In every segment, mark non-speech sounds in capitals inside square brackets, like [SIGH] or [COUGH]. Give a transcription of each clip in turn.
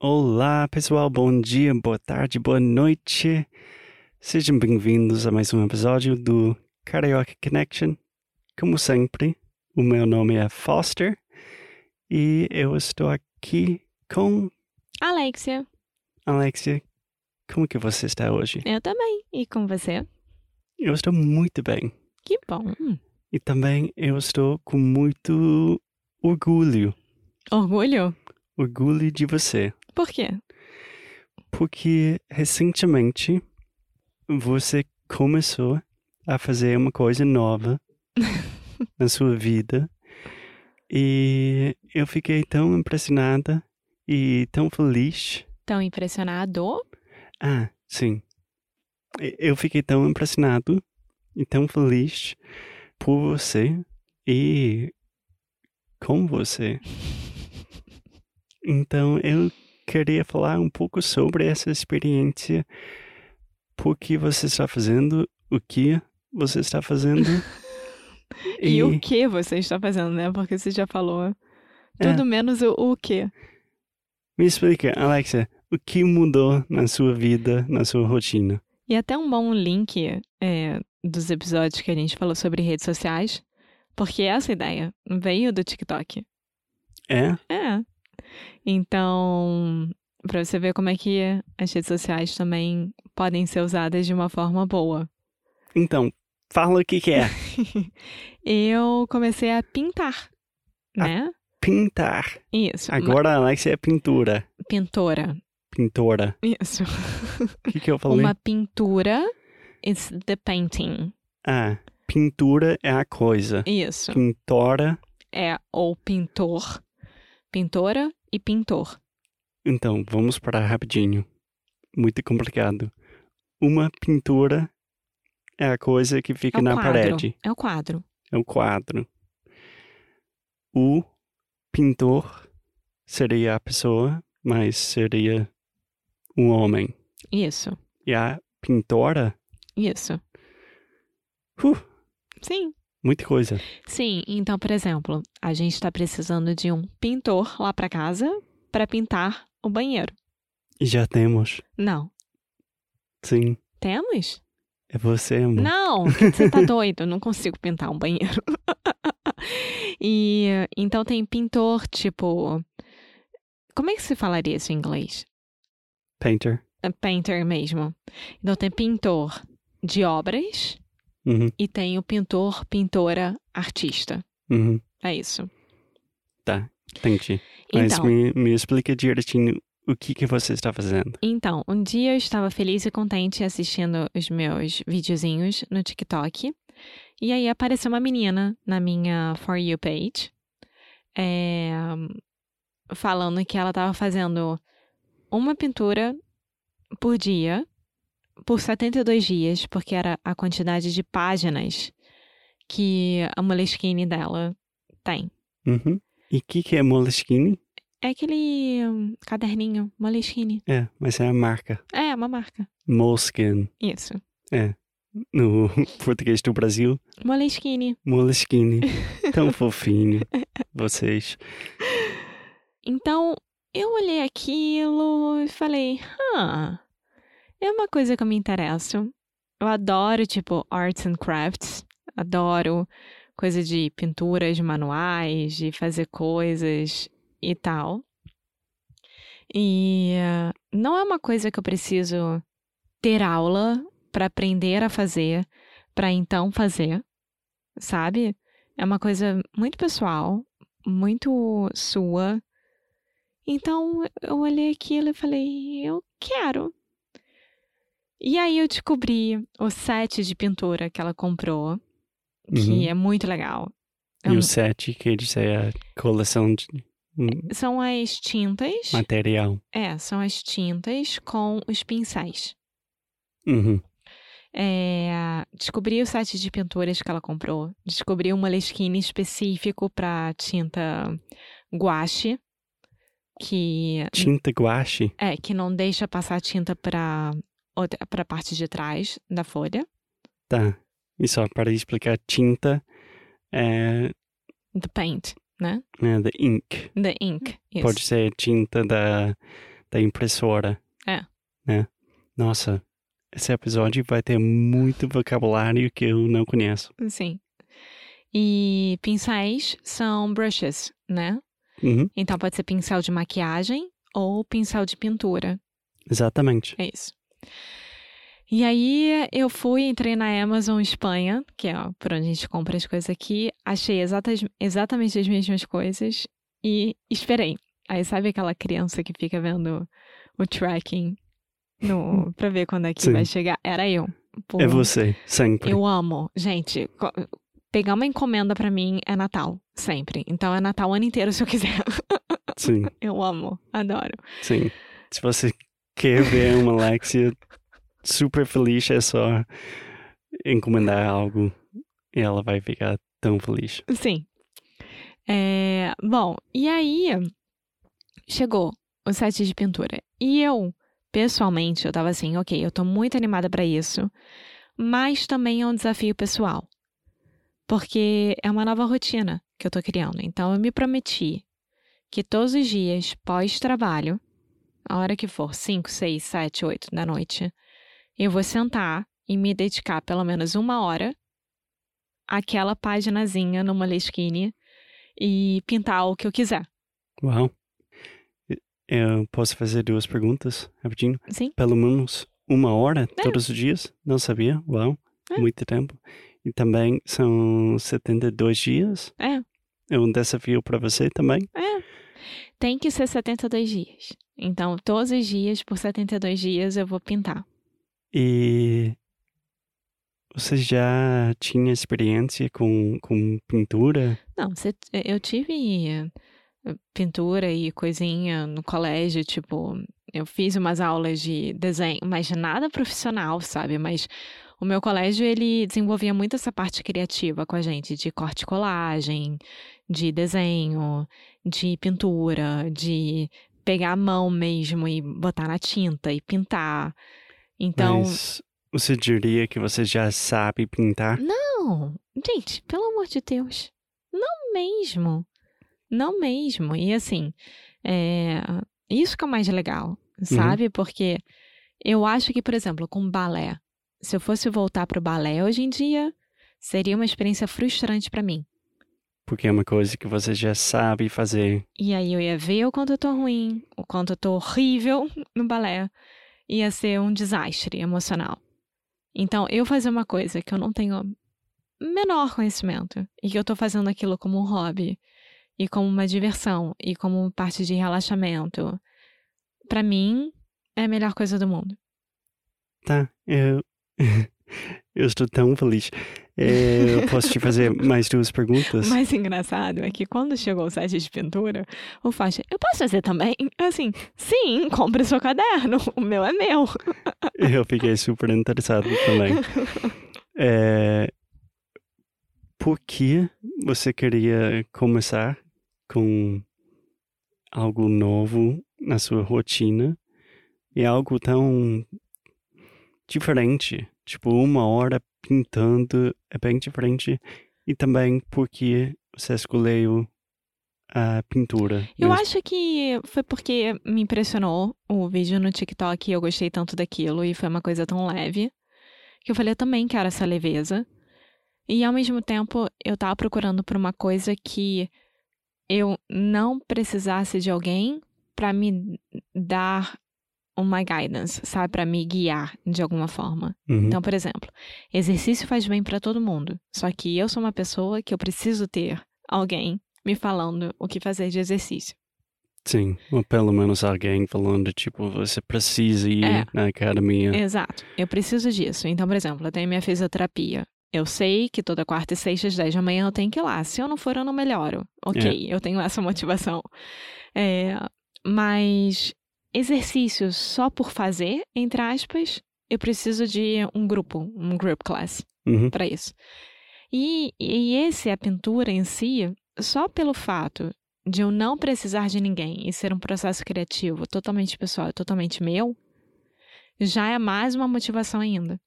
Olá, pessoal. Bom dia, boa tarde, boa noite. Sejam bem-vindos a mais um episódio do Karaoke Connection. Como sempre, o meu nome é Foster e eu estou aqui com Alexia, Alexia. Como que você está hoje? eu também. E com você? Eu estou muito bem. Que bom. E também eu estou com muito orgulho. Orgulho? Orgulho de você. Por quê? Porque recentemente você começou a fazer uma coisa nova [LAUGHS] na sua vida. E eu fiquei tão impressionada e tão feliz. Tão impressionado? Ah, sim. Eu fiquei tão impressionado e tão feliz por você e com você. [LAUGHS] Então eu queria falar um pouco sobre essa experiência. Por que você está fazendo o que você está fazendo? [LAUGHS] E, o que você está fazendo, né? Porque você já falou É. tudo menos o, o quê. Me explica, Alexa, o que mudou na sua vida, na sua rotina? E até um bom link é, dos episódios que a gente falou sobre redes sociais, porque essa ideia veio do TikTok. É? É. Então, pra você ver como é que as redes sociais também podem ser usadas de uma forma boa. Então, fala o que, que é. [LAUGHS] Eu comecei a pintar, né? Pintar. Isso. uma Agora a Alexa é pintura. Pintora. Pintora. Isso. [LAUGHS] O que, que eu falei? Uma pintura is the painting. Ah, pintura é a coisa. Isso. Pintora. É ou pintor, pintora e pintor. Então, vamos parar rapidinho. Muito complicado. Uma pintura é a coisa que fica É na quadro. parede. É o quadro. É o quadro. O pintor seria a pessoa, mas seria um homem. Isso. E a pintora, Isso. uh, Sim. Muita coisa. Sim, então, por exemplo, a gente está precisando de um pintor lá para casa para pintar o banheiro. E já temos. Não. Sim, Temos? é você, amor. Não, você tá [LAUGHS] doido, eu não consigo pintar um banheiro. [LAUGHS] e então tem pintor, tipo. Como é que se falaria isso em inglês? Painter. É Painter mesmo. Então tem pintor de obras Uhum, e tem o pintor, pintora, artista. uhum. É isso. Tá, entendi. Mas Então, me, me explica direitinho o que, que você está fazendo. então, um dia eu estava feliz e contente assistindo os meus videozinhos no TikTok. E aí apareceu uma menina na minha For You page. é, falando que ela estava fazendo uma pintura por dia, por 72 dias, porque era a quantidade de páginas que a Moleskine dela tem. Uhum. E o que, que é Moleskine? É aquele hum, caderninho, Moleskine. É, mas é a marca. É, uma marca. Moleskine. Isso. No [LAUGHS] português do Brasil, Moleskine. Moleskine. [LAUGHS] Tão fofinho. Vocês. Então, eu olhei aquilo e falei, ah, é uma coisa que eu me interesso. Eu adoro, tipo, arts and crafts. Adoro coisa de pinturas de manuais, de fazer coisas e tal. E eh, não é uma coisa que eu preciso ter aula para aprender a fazer, para então fazer, sabe? É uma coisa muito pessoal, muito sua. Então eu olhei aquilo e falei, eu quero. E aí eu descobri o set de pintura que ela comprou, que Uhum. é muito legal. É E o set quer dizer a coleção de hum, São as tintas. material. É, são as tintas com os pincéis. Uhum. É, descobri o set de pinturas que ela comprou. Descobri um Moleskine específico para tinta guache, que Tinta guache. é que não deixa passar tinta para para a parte de trás da folha. Tá. E só para explicar, tinta é, The paint, né? é the ink. The ink. Isso. Pode ser tinta da, da impressora. É. Né? Nossa, esse episódio vai ter muito vocabulário que eu não conheço. Sim. E pincéis são brushes, né? Uhum. Então pode ser pincel de maquiagem ou pincel de pintura. Exatamente. É isso. E aí eu fui, entrei na Amazon Espanha, que é por onde a gente compra as coisas aqui, achei exatas, exatamente as mesmas coisas e esperei. Aí sabe aquela criança que fica vendo o tracking no, [LAUGHS] pra ver quando é que Sim. vai chegar? Era eu. Pô, É você, sempre. Eu amo. Gente, pegar uma encomenda pra mim é Natal, sempre. Então é Natal o ano inteiro se eu quiser. Sim, [LAUGHS] Eu amo, adoro. sim. Se você quer ver uma Alexia super feliz, é só encomendar algo e ela vai ficar tão feliz. Sim. É, bom, e aí chegou o set de pintura. E eu, pessoalmente, eu tava assim, ok, eu tô muito animada pra isso, mas também é um desafio pessoal. Porque é uma nova rotina que eu tô criando. Então eu me prometi que todos os dias, pós-trabalho, a hora que for, 5, 6, 7, 8 da noite, eu vou sentar e me dedicar pelo menos uma hora àquela paginazinha no Moleskine e pintar o que eu quiser. Uau. Eu posso fazer duas perguntas, rapidinho? Sim? Pelo menos uma hora todos os dias? Não sabia? Uau. É. Muito tempo. E também são 72 dias? É, É um desafio para você também? é. Tem que ser 72 dias. Então, todos os dias, por 72 dias, eu vou pintar. E você já tinha experiência com, com pintura? Não, você- eu tive eh, pintura e coisinha no colégio, tipo, eu fiz umas aulas de desenho, mas nada profissional, sabe? Mas o meu colégio, ele desenvolvia muito essa parte criativa com a gente, de corte e colagem, de desenho, de pintura, de pegar a mão mesmo e botar na tinta e pintar. Então, Mas você diria que você já sabe pintar? não, gente, pelo amor de Deus. Não mesmo. Não mesmo. E assim, é, isso que é o mais legal, sabe? Porque eu acho que, por exemplo, com balé, se eu fosse voltar pro balé hoje em dia, seria uma experiência frustrante pra mim. Porque é uma coisa que você já sabe fazer. E aí eu ia ver o quanto eu tô ruim, o quanto eu tô horrível no balé. Ia ser um desastre emocional. Então, eu fazer uma coisa que eu não tenho menor conhecimento e que eu tô fazendo aquilo como um hobby e como uma diversão e como parte de relaxamento, pra mim é a melhor coisa do mundo. Tá, eu. [LAUGHS] eu estou tão feliz. É, Eu posso te fazer [LAUGHS] mais duas perguntas? O mais engraçado é que quando chegou o set de pintura, o faixa, eu posso fazer também? Assim, sim, compre seu caderno, [LAUGHS] o meu é meu. [LAUGHS] Eu fiquei super interessado também. É, por que você queria começar com algo novo na sua rotina e algo tão diferente? Tipo, uma hora pintando é bem diferente. E também porque você escolheu a pintura. Eu mesmo. acho que foi porque me impressionou o vídeo no TikTok e eu gostei tanto daquilo e foi uma coisa tão leve que eu falei, eu também quero essa leveza. E ao mesmo tempo, eu tava procurando por uma coisa que eu não precisasse de alguém pra me dar uma guidance, sabe, para me guiar de alguma forma. Uhum. Então, por exemplo, exercício faz bem para todo mundo. Só que eu sou uma pessoa que eu preciso ter alguém me falando o que fazer de exercício. Sim, ou pelo menos alguém falando, tipo, você precisa ir É. na academia. Exato. Eu preciso disso. Então, por exemplo, eu tenho minha fisioterapia. Eu sei que toda quarta e sexta às 10 da manhã eu tenho que ir lá. Se eu não for, eu não melhoro. Ok, eu tenho essa motivação. É, mas exercício só por fazer, entre aspas, eu preciso de um grupo, um group class Uhum. para isso. E, e esse, a pintura em si, só pelo fato de eu não precisar de ninguém e ser um processo criativo totalmente pessoal, totalmente meu, já é mais uma motivação ainda.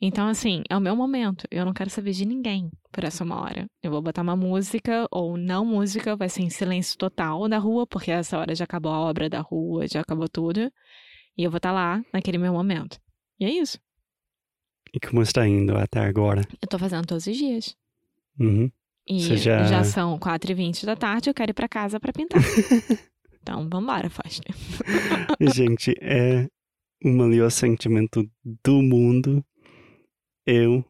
Então, assim, é o meu momento. Eu não quero saber de ninguém por essa uma hora. Eu vou botar uma música ou não música, vai ser em silêncio total da rua, porque essa hora já acabou a obra da rua, já acabou tudo. E eu vou estar lá naquele meu momento. E é isso. E como está indo até agora? Eu tô fazendo todos os dias. Uhum. E Você já- já... são 4h20 da tarde, eu quero ir pra casa pra pintar. [LAUGHS] então, vambora, Foster. Gente, é o melhor sentimento do mundo. Eu,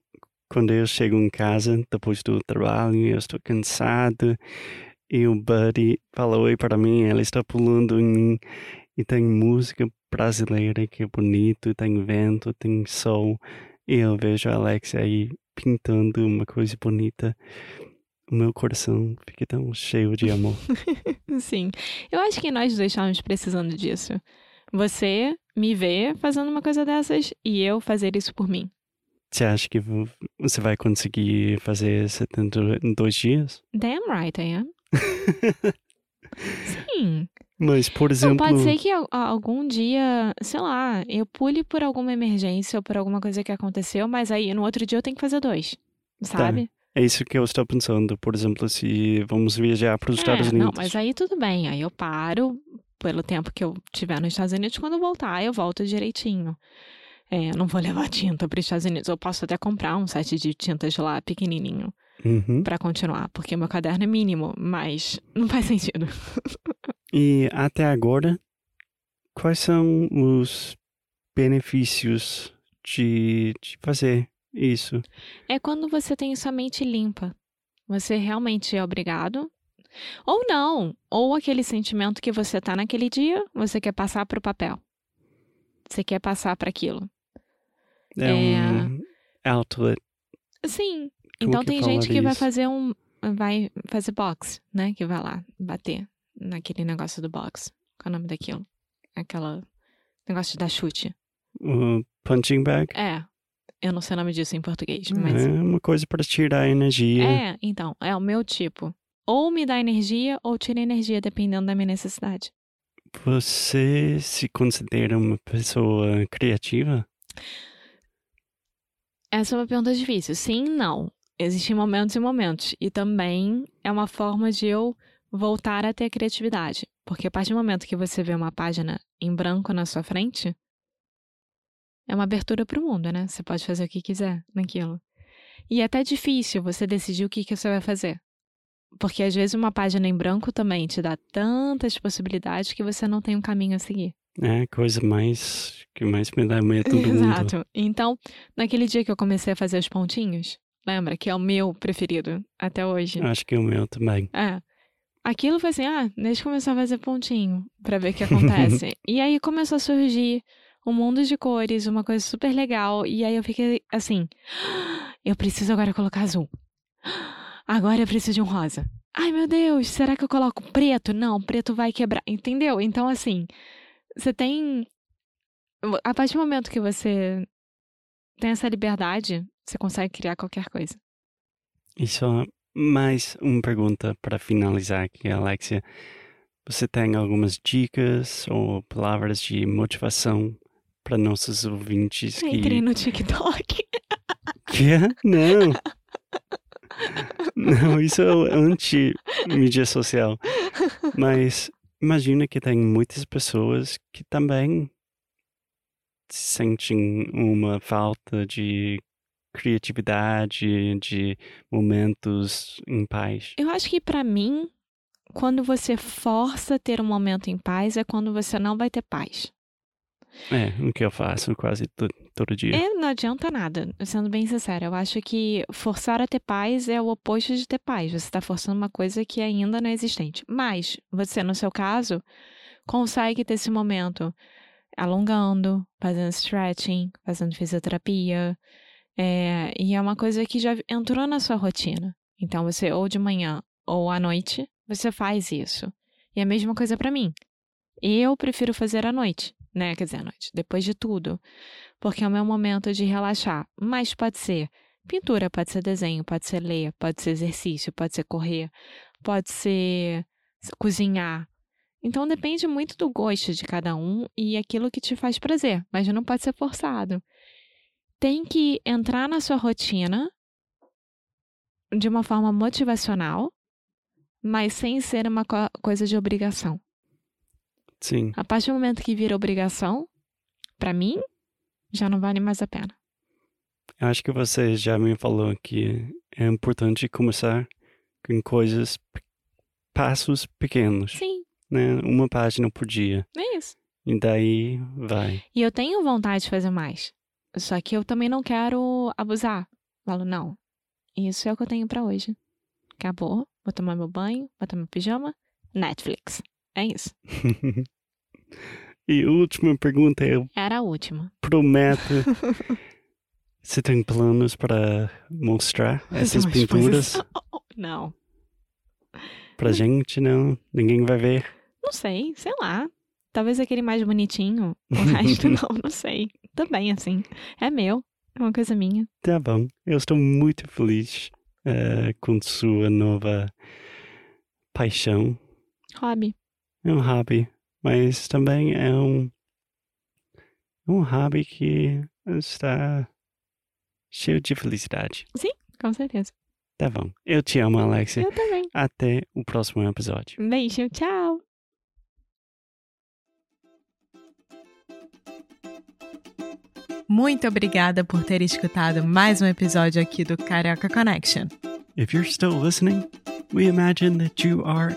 quando eu chego em casa, depois do trabalho, eu estou cansado, e o Buddy fala oi para mim, ele está pulando em mim, e tem música brasileira que é bonito, tem vento, tem sol, e eu vejo a Alexia aí pintando uma coisa bonita. O meu coração fica tão cheio de amor. [LAUGHS] Sim. Eu acho que nós dois estamos precisando disso. Você me ver fazendo uma coisa dessas e eu fazer isso por mim. Você acha que vo- você vai conseguir fazer 72 dias? Damn right I am. Sim. Mas, por Não, exemplo, pode ser que al- algum dia, sei lá, eu pule por alguma emergência ou por alguma coisa que aconteceu, mas aí no outro dia eu tenho que fazer dois. Sabe? é isso que eu estou pensando. Por exemplo, se vamos viajar para os Estados É, Unidos. Não, mas aí tudo bem. Aí eu paro pelo tempo que eu tiver nos Estados Unidos. Quando eu voltar, eu volto direitinho. É, eu não vou levar tinta para os Estados Unidos. Eu posso até comprar um set de tintas lá pequenininho Uhum. para continuar, porque o meu caderno é mínimo, mas não faz sentido. [LAUGHS] E até agora, quais são os benefícios de, de fazer isso? É quando você tem sua mente limpa. Você realmente é obrigado. Ou não. Ou aquele sentimento que você tá naquele dia, você quer passar pro papel. Você quer passar para aquilo. É, É. um outlet. Sim. Como então tem gente que vai isso? fazer um. Vai fazer box, né? Que vai lá bater naquele negócio do box. Qual é o nome daquilo? Aquela. Negócio de dar chute. O punching bag. É. Eu não sei o nome disso em português, mas. É uma coisa para tirar energia. É, então, é o meu tipo. Ou me dá energia ou tira energia, dependendo da minha necessidade. Você se considera uma pessoa criativa? Essa é uma pergunta difícil. Sim, não. Existem momentos e momentos. E também é uma forma de eu voltar a ter a criatividade. Porque a partir do momento que você vê uma página em branco na sua frente, é uma abertura para o mundo, né? Você pode fazer o que quiser naquilo. E é até difícil você decidir o que, que você vai fazer. Porque às vezes uma página em branco também te dá tantas possibilidades que você não tem um caminho a seguir. É a coisa mais que mais me dá medo do mundo. Exato. Então, naquele dia que eu comecei a fazer os pontinhos, lembra? Que é o meu preferido até hoje. Acho que o meu também. É. Aquilo foi assim, ah, deixa eu começar a fazer pontinho pra ver o que acontece. [LAUGHS] e aí começou a surgir um mundo de cores, uma coisa super legal. E aí eu fiquei assim, "Ah, eu preciso agora colocar azul. Agora eu preciso de um rosa. Ai, meu Deus, será que eu coloco preto? Não, preto vai quebrar. Entendeu? Então, assim, você tem. A partir do momento que você tem essa liberdade, você consegue criar qualquer coisa. E só mais uma pergunta para finalizar aqui, Alexia. Você tem algumas dicas ou palavras de motivação para nossos ouvintes que... Entrei no TikTok. Que? Não. Não, isso é anti-mídia social. Mas imagina que tem muitas pessoas que também sentem uma falta de criatividade, de momentos em paz. Eu acho que pra mim, quando você força ter um momento em paz, é quando você não vai ter paz. É, o que eu faço quase to- todo dia. É, não adianta nada, sendo bem sincera. Eu acho que forçar a ter paz é o oposto de ter paz. Você está forçando uma coisa que ainda não é existente. Mas você, no seu caso, consegue ter esse momento alongando, fazendo stretching, fazendo fisioterapia. É, e é uma coisa que já entrou na sua rotina. Então, você, ou de manhã ou à noite, você faz isso. E a mesma coisa para mim. Eu prefiro fazer à noite, né? Quer dizer, à noite, depois de tudo porque é o meu momento de relaxar. Mas pode ser pintura, pode ser desenho, pode ser ler, pode ser exercício, pode ser correr, pode ser cozinhar. Então depende muito do gosto de cada um e aquilo que te faz prazer, mas não pode ser forçado. Tem que entrar na sua rotina de uma forma motivacional, mas sem ser uma co coisa de obrigação. Sim. A partir do momento que vira obrigação, para mim, já não vale mais a pena. Eu acho que você já me falou que é importante começar com coisas, passos pequenos, Sim, né? Uma página por dia. é isso. E daí vai. E eu tenho vontade de fazer mais. Só que eu também não quero abusar. Falo, não. Isso é o que eu tenho pra hoje. Acabou. Vou tomar meu banho, botar meu pijama, Netflix. É isso. [LAUGHS] e última pergunta, eu Era a última. prometo. você [LAUGHS] tem planos para mostrar essas Mas, pinturas mas- Não. pra gente? Não? Ninguém vai ver? Não sei, sei lá. Talvez aquele mais bonitinho. O [LAUGHS] resto não, não sei. Também assim. É meu. É uma coisa minha. Tá bom. Eu estou muito feliz eh, com sua nova paixão. Hobby. É um hobby, mas também é um, um hobby que está cheio de felicidade. Com certeza. Tá bom. Eu te amo, Alexia. Eu também. Até o próximo episódio. Um beijo. Tchau. Muito obrigada por ter escutado mais um episódio aqui do Carioca Connection. If you're still listening, we imagine that you are